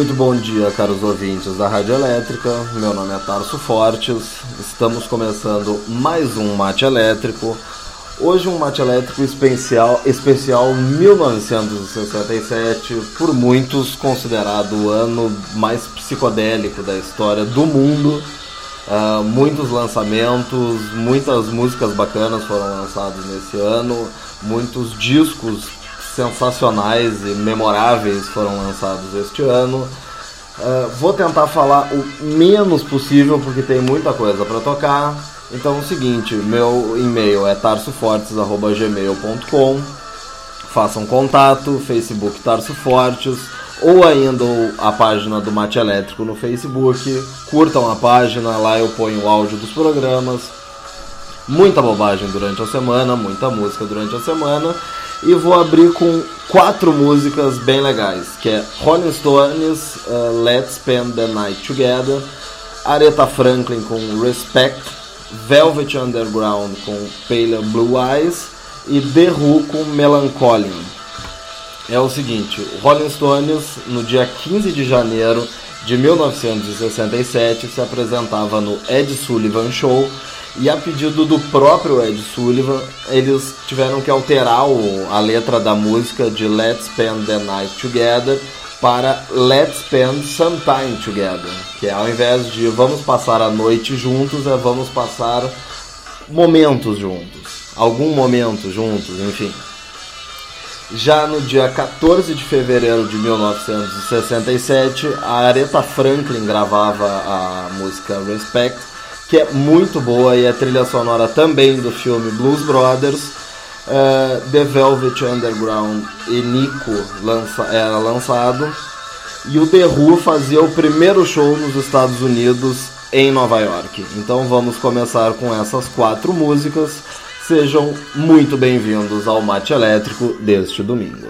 Muito bom dia, caros ouvintes da Rádio Elétrica. Meu nome é Tarso Fortes. Estamos começando mais um Mate Elétrico. Hoje um Mate Elétrico especial, especial 1967, por muitos considerado o ano mais psicodélico da história do mundo. Uh, muitos lançamentos, muitas músicas bacanas foram lançadas nesse ano, muitos discos sensacionais e memoráveis foram lançados este ano. Uh, vou tentar falar o menos possível porque tem muita coisa para tocar. Então é o seguinte, meu e-mail é tarsofortes@gmail.com. Façam contato, Facebook Tarso Fortes ou ainda a página do Mate Elétrico no Facebook. Curtam a página, lá eu ponho o áudio dos programas. Muita bobagem durante a semana, muita música durante a semana e vou abrir com quatro músicas bem legais, que é Rolling Stones, uh, Let's Spend the Night Together, Aretha Franklin com Respect, Velvet Underground com Pale Blue Eyes e The Who com Melancholy. É o seguinte, Rolling Stones no dia 15 de janeiro de 1967 se apresentava no Ed Sullivan Show e a pedido do próprio Ed Sullivan, eles tiveram que alterar o, a letra da música de Let's Spend the Night Together para Let's Spend Some Time Together, que é ao invés de vamos passar a noite juntos, é vamos passar momentos juntos, algum momento juntos, enfim. Já no dia 14 de fevereiro de 1967, a Aretha Franklin gravava a música Respect que é muito boa e é trilha sonora também do filme Blues Brothers. Uh, The Velvet Underground e Nico lança, era lançado. E o The Who fazia o primeiro show nos Estados Unidos em Nova York. Então vamos começar com essas quatro músicas. Sejam muito bem-vindos ao Mate Elétrico deste domingo.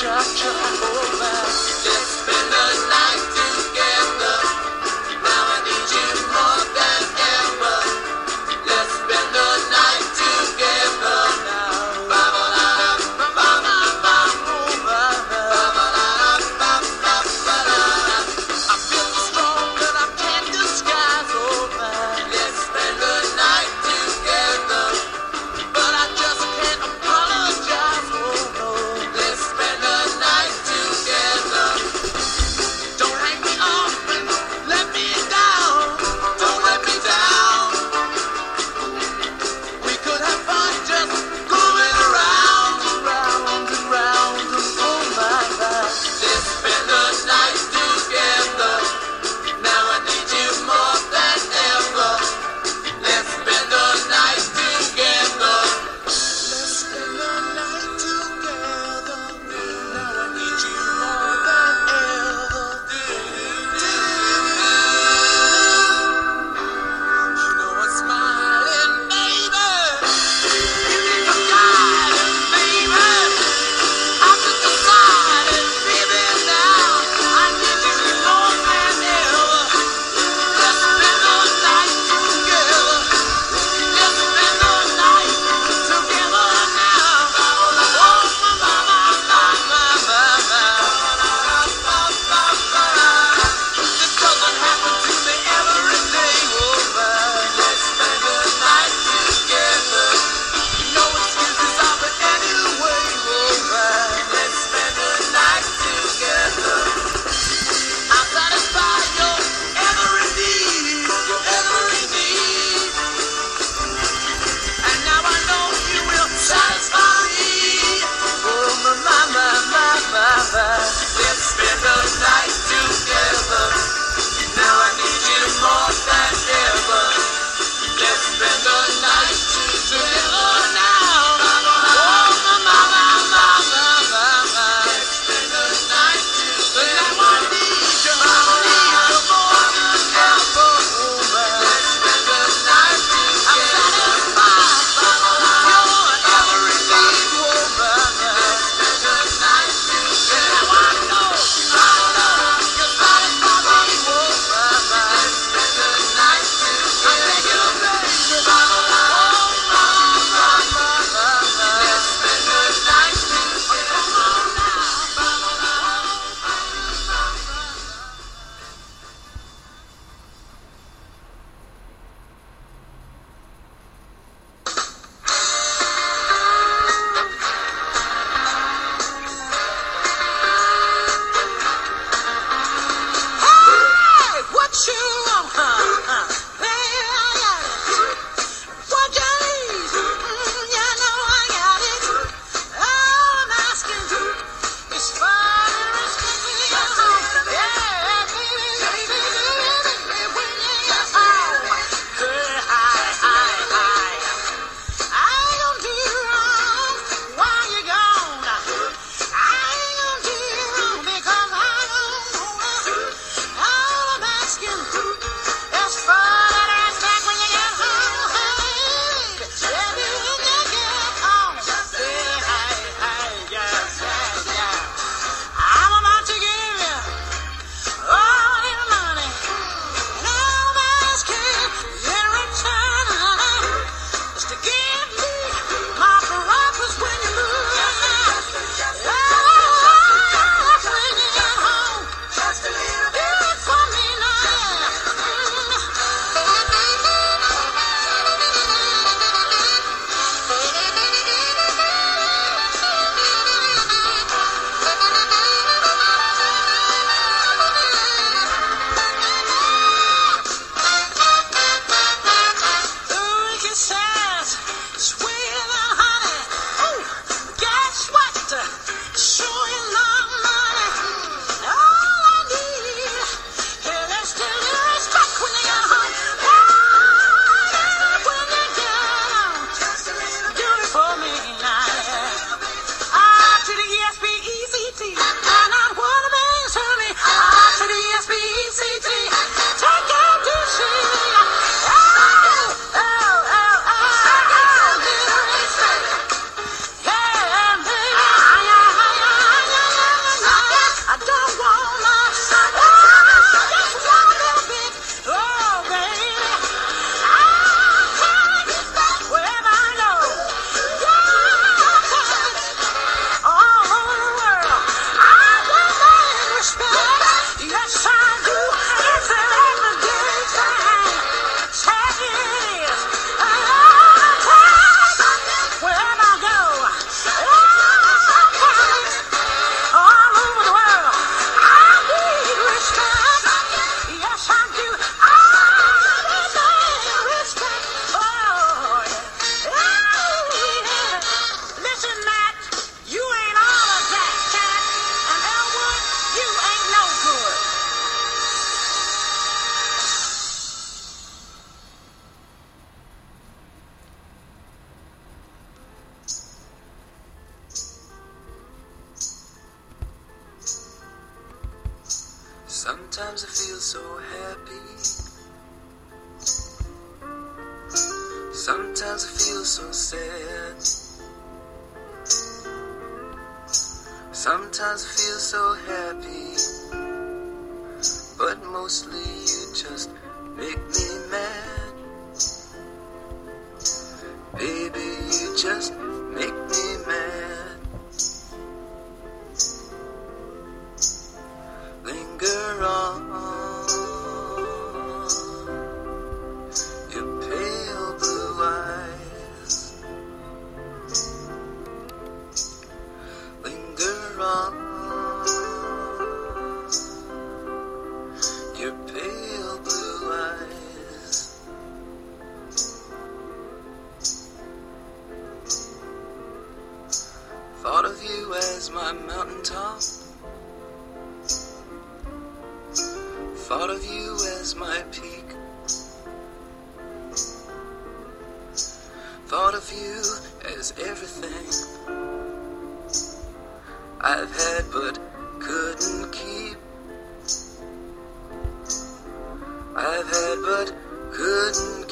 Just spend the night. head but couldn't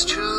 it's true.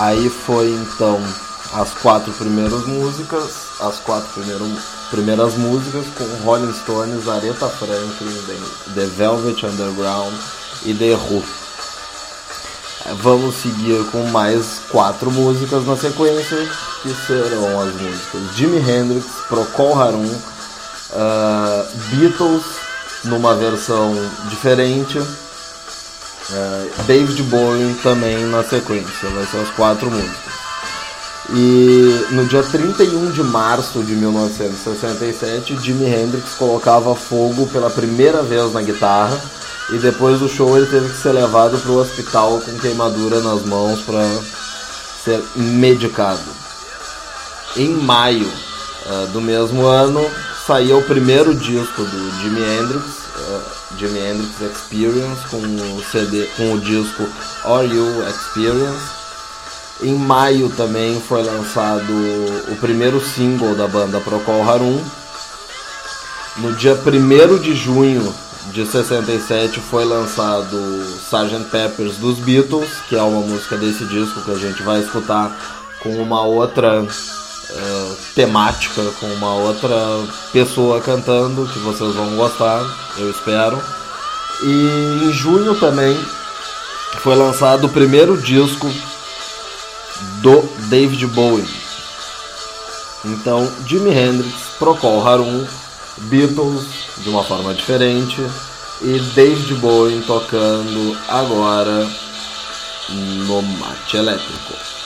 Aí foi então as quatro primeiras músicas, as quatro primeiras, primeiras músicas com Rolling Stones, Aretha Franklin, The Velvet Underground e The Who. Vamos seguir com mais quatro músicas na sequência, que serão as músicas Jimi Hendrix, Procol Harum, uh, Beatles numa versão diferente, uh, David Bowie também na sequência, vai ser as quatro músicas. E no dia 31 de março de 1967, Jimi Hendrix colocava fogo pela primeira vez na guitarra e depois do show ele teve que ser levado para o hospital com queimadura nas mãos para ser medicado. Em maio uh, do mesmo ano saía o primeiro disco do Jimi Hendrix, Jimi Hendrix Experience, com o CD, com o disco Are You Experience em maio também foi lançado o primeiro single da banda Procol Harum. No dia 1 de junho de 67 foi lançado Sgt. Peppers dos Beatles, que é uma música desse disco que a gente vai escutar com uma outra uh, temática, com uma outra pessoa cantando, que vocês vão gostar, eu espero. E em junho também foi lançado o primeiro disco do David Bowie. Então, Jimi Hendrix, Procol Harum, Beatles de uma forma diferente e David Bowie tocando agora no mate elétrico.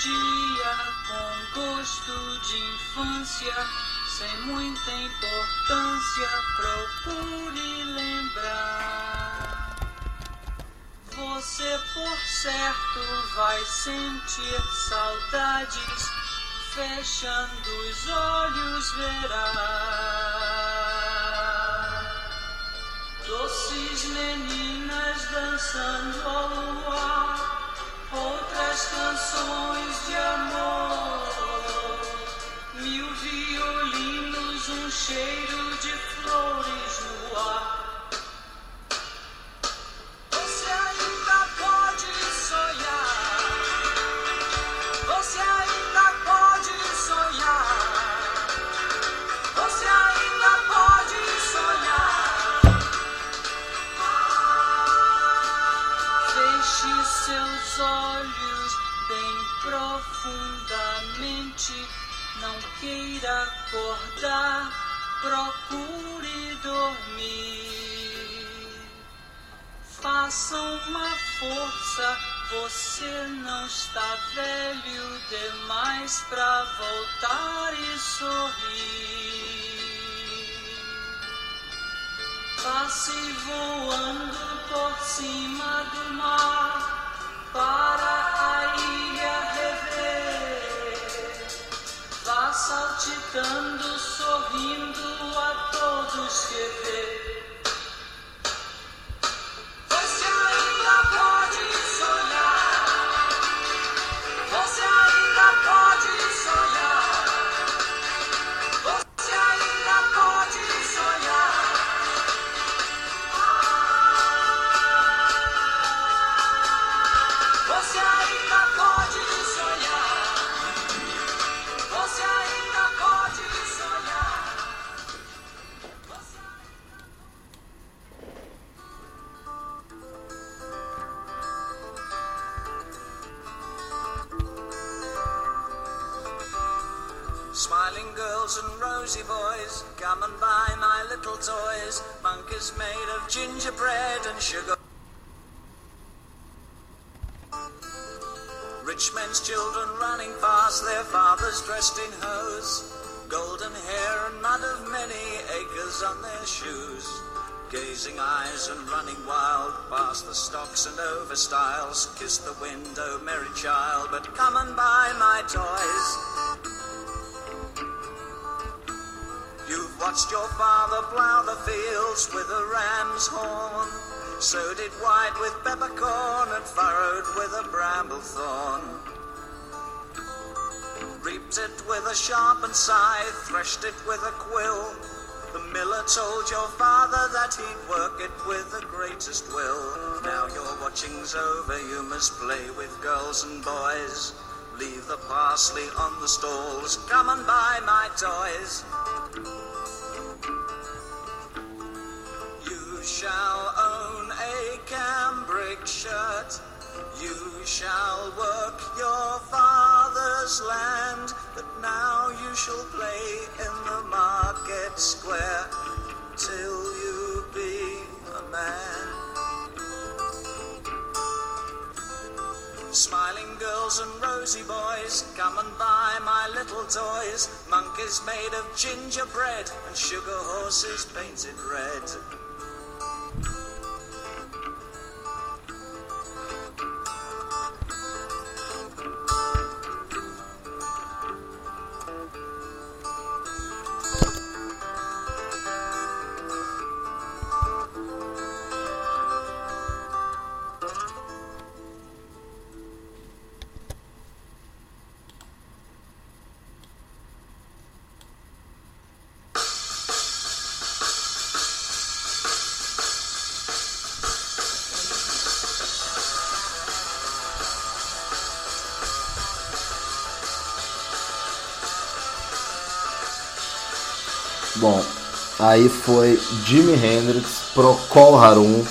dia, com gosto de infância, sem muita importância, procure lembrar. Você, por certo, vai sentir saudades, fechando os olhos, verá. Doces meninas dançando ao ar outras canções de amor, mil violinos, um cheiro de flores. força, você não está velho demais pra voltar e sorrir. Passe voando por cima do mar para a ilha rever. Vá saltitando, sorrindo a todos que vê. Told your father that he'd work it with the greatest will. Now your watching's over, you must play with girls and boys. Leave the parsley on the stalls, come and buy my toys. You shall own a cambric shirt. You shall work your father's land, but now you shall play in the market square you be a man. Smiling girls and rosy boys, come and buy my little toys. Monkeys made of gingerbread and sugar horses painted red. Aí foi Jimi Hendrix, Procol Harum,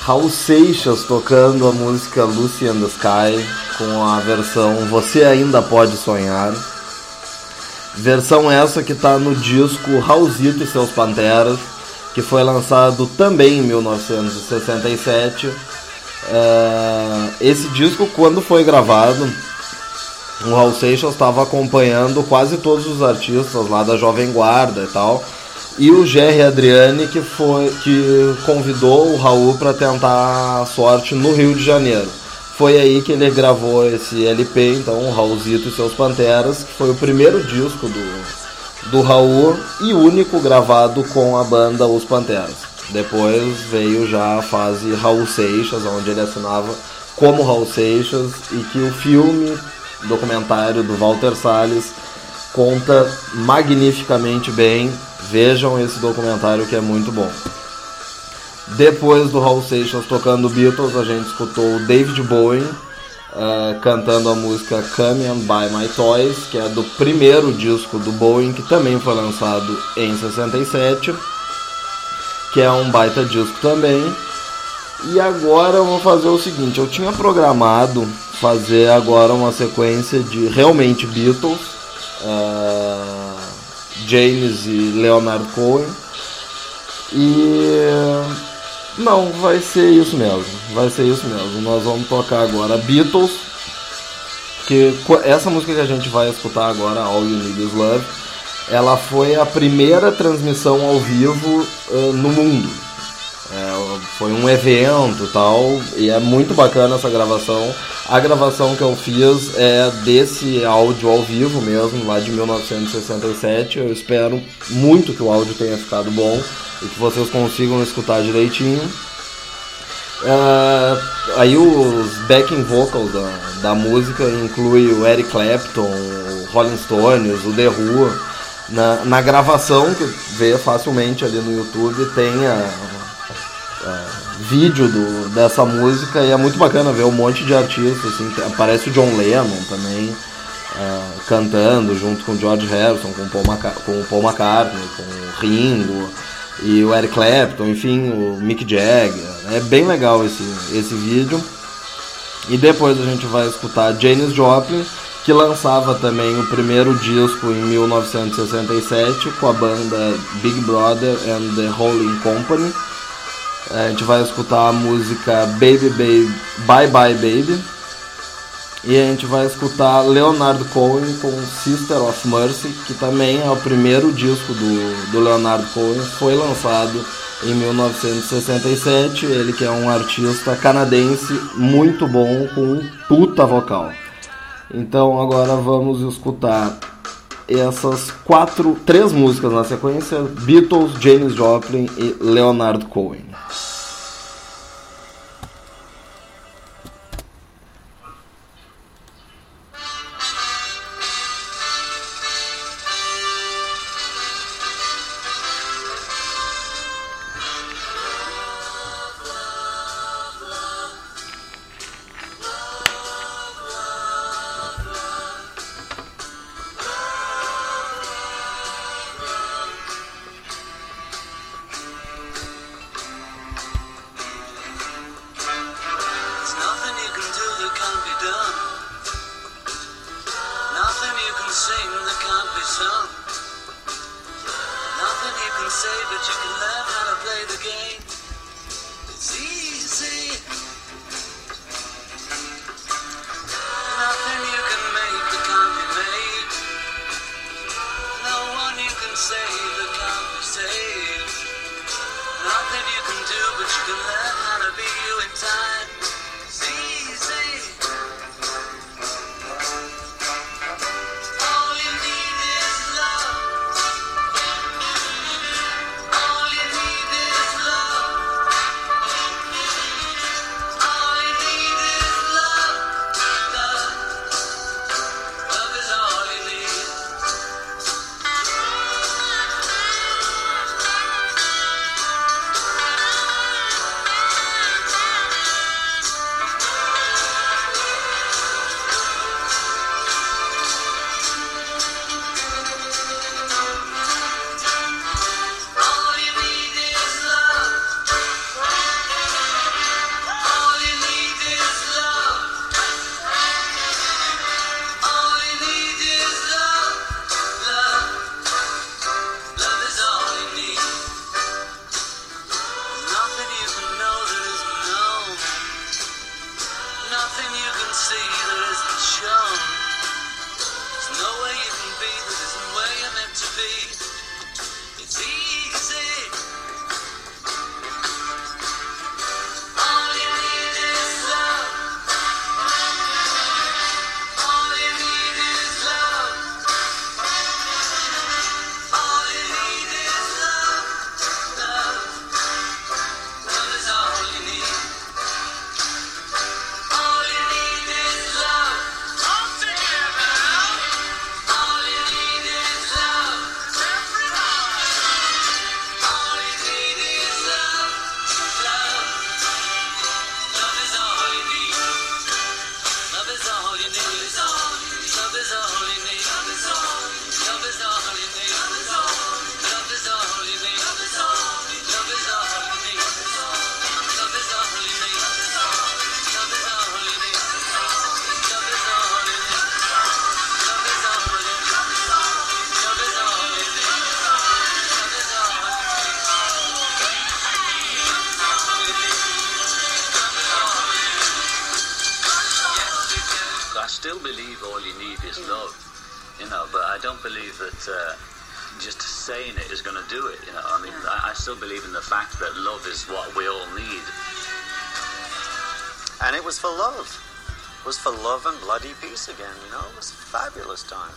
Raul Seixas tocando a música Lucy and the Sky com a versão Você Ainda Pode Sonhar. Versão essa que está no disco Raulzito e seus Panteras, que foi lançado também em 1967. É, esse disco, quando foi gravado, o Raul Seixas estava acompanhando quase todos os artistas lá da Jovem Guarda e tal. E o Jerry Adriani que foi que convidou o Raul para tentar a sorte no Rio de Janeiro. Foi aí que ele gravou esse LP, então o Raulzito e seus Panteras, que foi o primeiro disco do, do Raul e único gravado com a banda Os Panteras. Depois veio já a fase Raul Seixas, onde ele assinava como Raul Seixas e que o filme documentário do Walter Salles conta magnificamente bem. Vejam esse documentário que é muito bom. Depois do Raul Seixas tocando Beatles, a gente escutou o David Bowie uh, cantando a música Come and Buy My Toys, que é do primeiro disco do Bowie, que também foi lançado em 67, que é um baita disco também. E agora eu vou fazer o seguinte, eu tinha programado fazer agora uma sequência de realmente Beatles, uh, James e Leonard Cohen. E não, vai ser isso mesmo. Vai ser isso mesmo. Nós vamos tocar agora Beatles. Que essa música que a gente vai escutar agora, All You Need Is Love, ela foi a primeira transmissão ao vivo uh, no mundo. É, foi um evento tal, e é muito bacana essa gravação. A gravação que eu fiz é desse áudio ao vivo mesmo, lá de 1967. Eu espero muito que o áudio tenha ficado bom e que vocês consigam escutar direitinho. Uh, aí os backing vocals da, da música inclui o Eric Clapton, o Rolling Stones, o The Who. Na, na gravação que vê facilmente ali no YouTube tem a, uh, vídeo do, dessa música e é muito bacana ver um monte de artistas, assim, aparece o John Lennon também uh, cantando junto com o George Harrison, com o, Paul Maca com o Paul McCartney, com o Ringo e o Eric Clapton, enfim, o Mick Jagger. É bem legal esse, esse vídeo. E depois a gente vai escutar Janis Joplin, que lançava também o primeiro disco em 1967 com a banda Big Brother and the Rolling Company. A gente vai escutar a música Baby Baby Bye Bye Baby. E a gente vai escutar Leonardo Cohen com Sister of Mercy, que também é o primeiro disco do, do Leonardo Cohen, foi lançado em 1967. Ele que é um artista canadense muito bom, com um puta vocal. Então agora vamos escutar essas quatro, três músicas na sequência: Beatles, James Joplin e Leonard Cohen. saying it is going to do it. You know, I mean, I, I still believe in the fact that love is what we all need. And it was for love. It was for love and bloody peace again. You know, it was a fabulous time.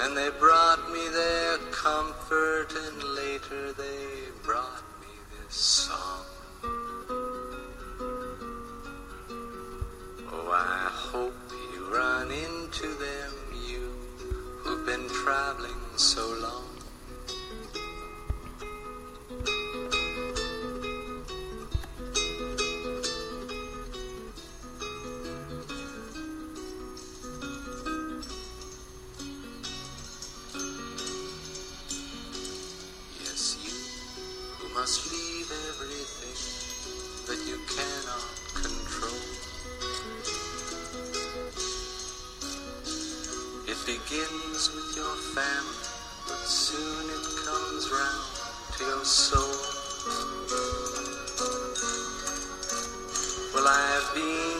And they brought me their comfort, and later they brought me this song. Oh, I hope you run into them, you who've been traveling so long. Round to your soul. Well, I've been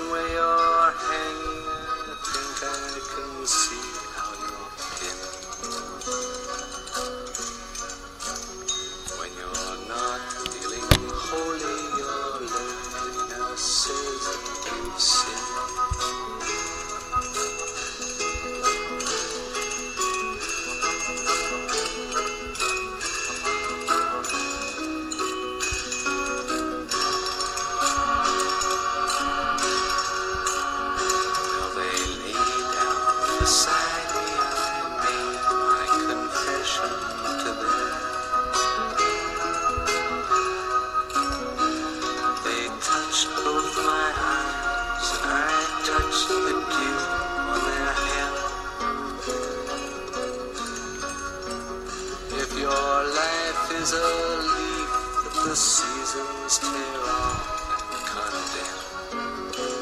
the seasons tear and condemn.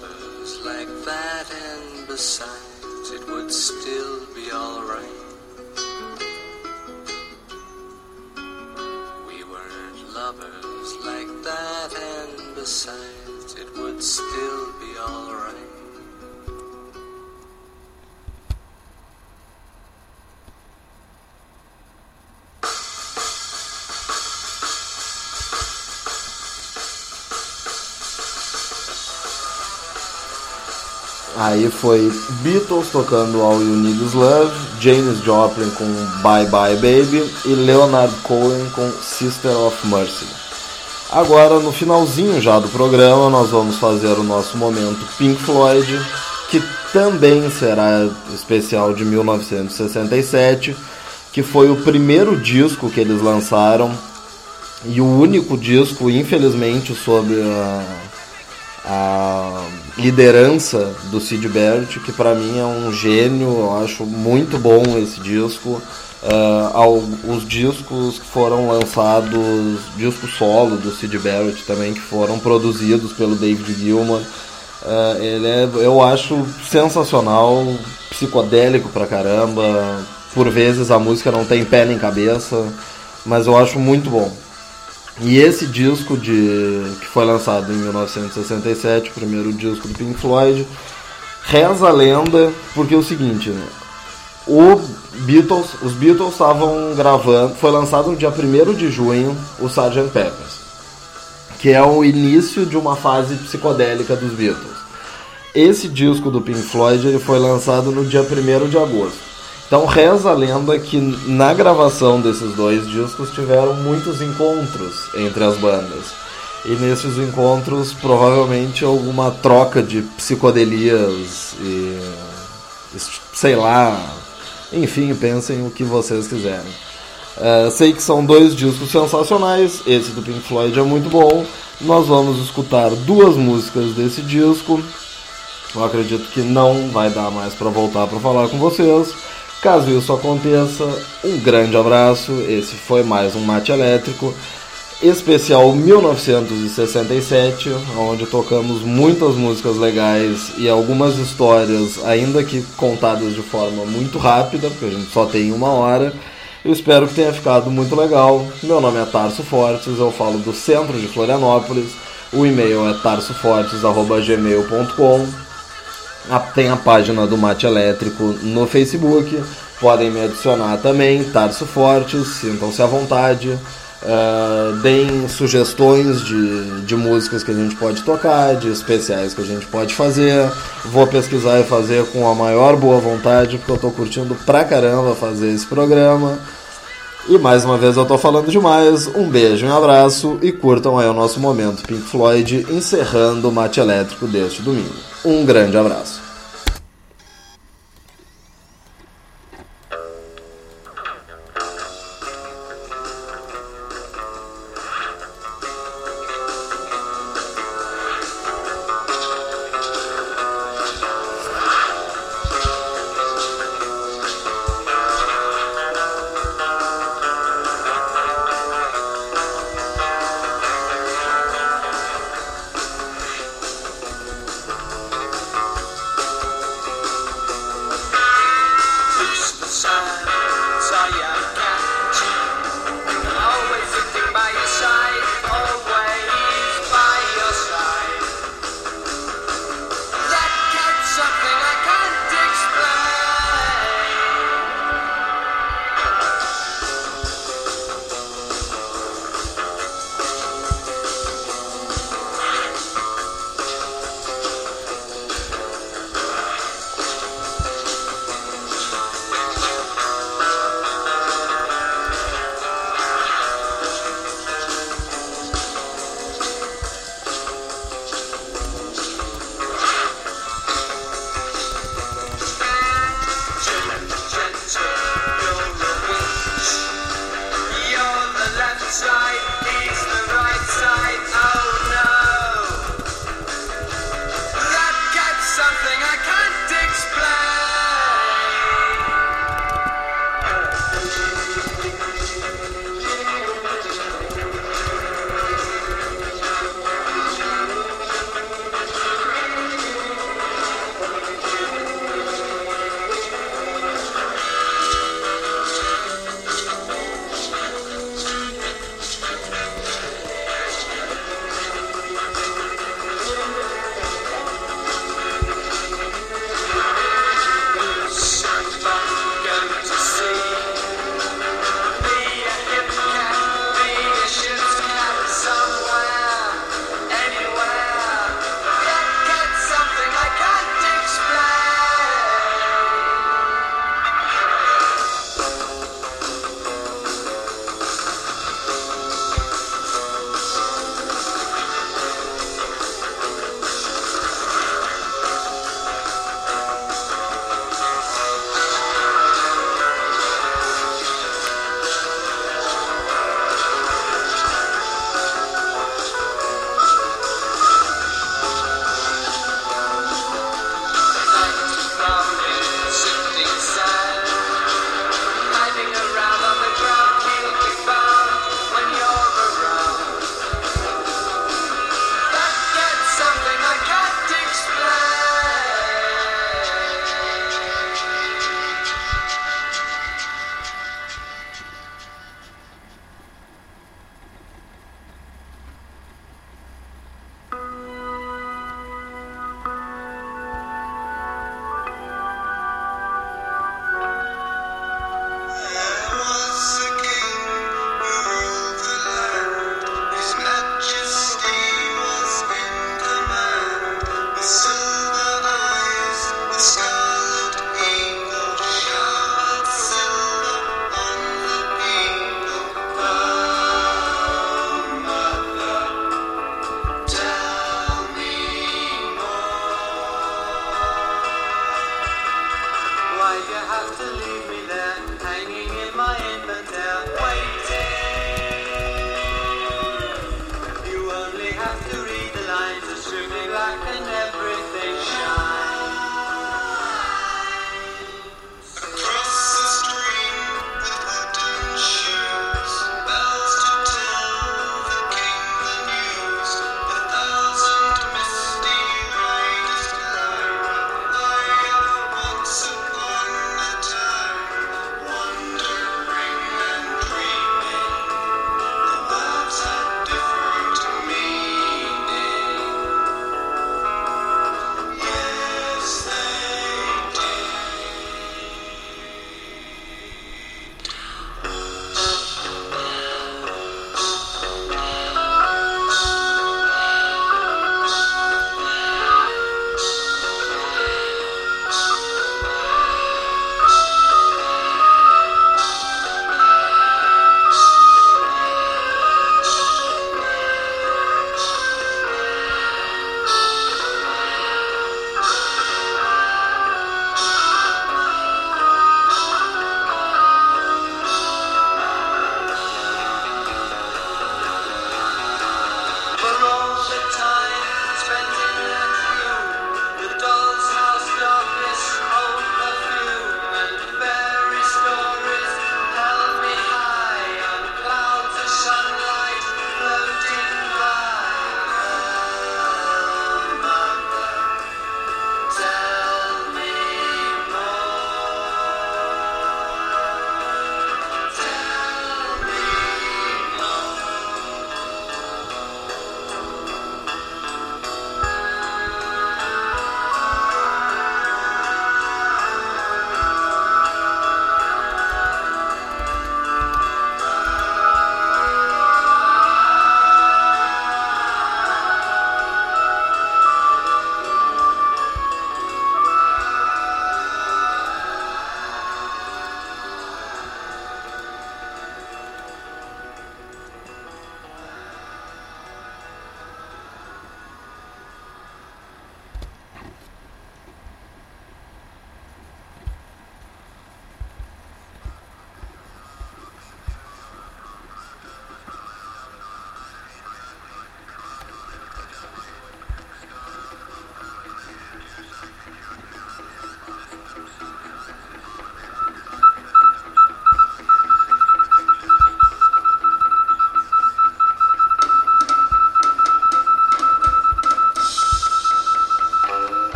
Lovers like that, and besides, it would still be alright. We weren't lovers like that, and besides, Aí foi Beatles tocando All You Need Is Love, James Joplin com Bye Bye Baby e Leonard Cohen com Sister of Mercy. Agora, no finalzinho já do programa, nós vamos fazer o nosso momento Pink Floyd, que também será especial de 1967, que foi o primeiro disco que eles lançaram e o único disco, infelizmente, sob a, a liderança do Sid Barrett, que para mim é um gênio, eu acho muito bom esse disco. ao- os discos que foram lançados, disco solo do Sid Barrett também, que foram produzidos pelo David Gilmour. Ah, ele é, eu acho sensacional, psicodélico pra caramba. Por vezes a música não tem pé nem cabeça, mas eu acho muito bom. E esse disco de que foi lançado em 1967, o primeiro disco do Pink Floyd, reza a lenda porque é o seguinte, né? O Beatles, os Beatles estavam gravando, foi lançado no dia 1 de junho o Sgt. Peppers, que é o início de uma fase psicodélica dos Beatles. Esse disco do Pink Floyd ele foi lançado no dia 1 de agosto. Então reza a lenda que na gravação desses dois discos tiveram muitos encontros entre as bandas. E nesses encontros provavelmente alguma troca de psicodelias e sei lá, enfim, pensem o que vocês quiserem. É, sei que são dois discos sensacionais, esse do Pink Floyd é muito bom. Nós vamos escutar duas músicas desse disco. Eu acredito que não vai dar mais para voltar para falar com vocês. Caso isso aconteça, um grande abraço. Esse foi mais um Mate Elétrico, especial 1967, onde tocamos muitas músicas legais e algumas histórias, ainda que contadas de forma muito rápida, porque a gente só tem uma hora. Eu espero que tenha ficado muito legal. Meu nome é Tarso Fortes, eu falo do centro de Florianópolis. O e-mail é tarsofortes.gmail.com a- Tem a página do Mate Elétrico no Facebook. Podem me adicionar também, Tarso Fortes, sintam-se à vontade. Ah, deem sugestões de, de músicas que a gente pode tocar, de especiais que a gente pode fazer. Vou pesquisar e fazer com a maior boa vontade, porque eu tô curtindo pra caramba fazer esse programa. E mais uma vez eu tô falando demais. Um beijo, um abraço e curtam aí o nosso momento Pink Floyd encerrando o mate elétrico deste domingo. Um grande abraço.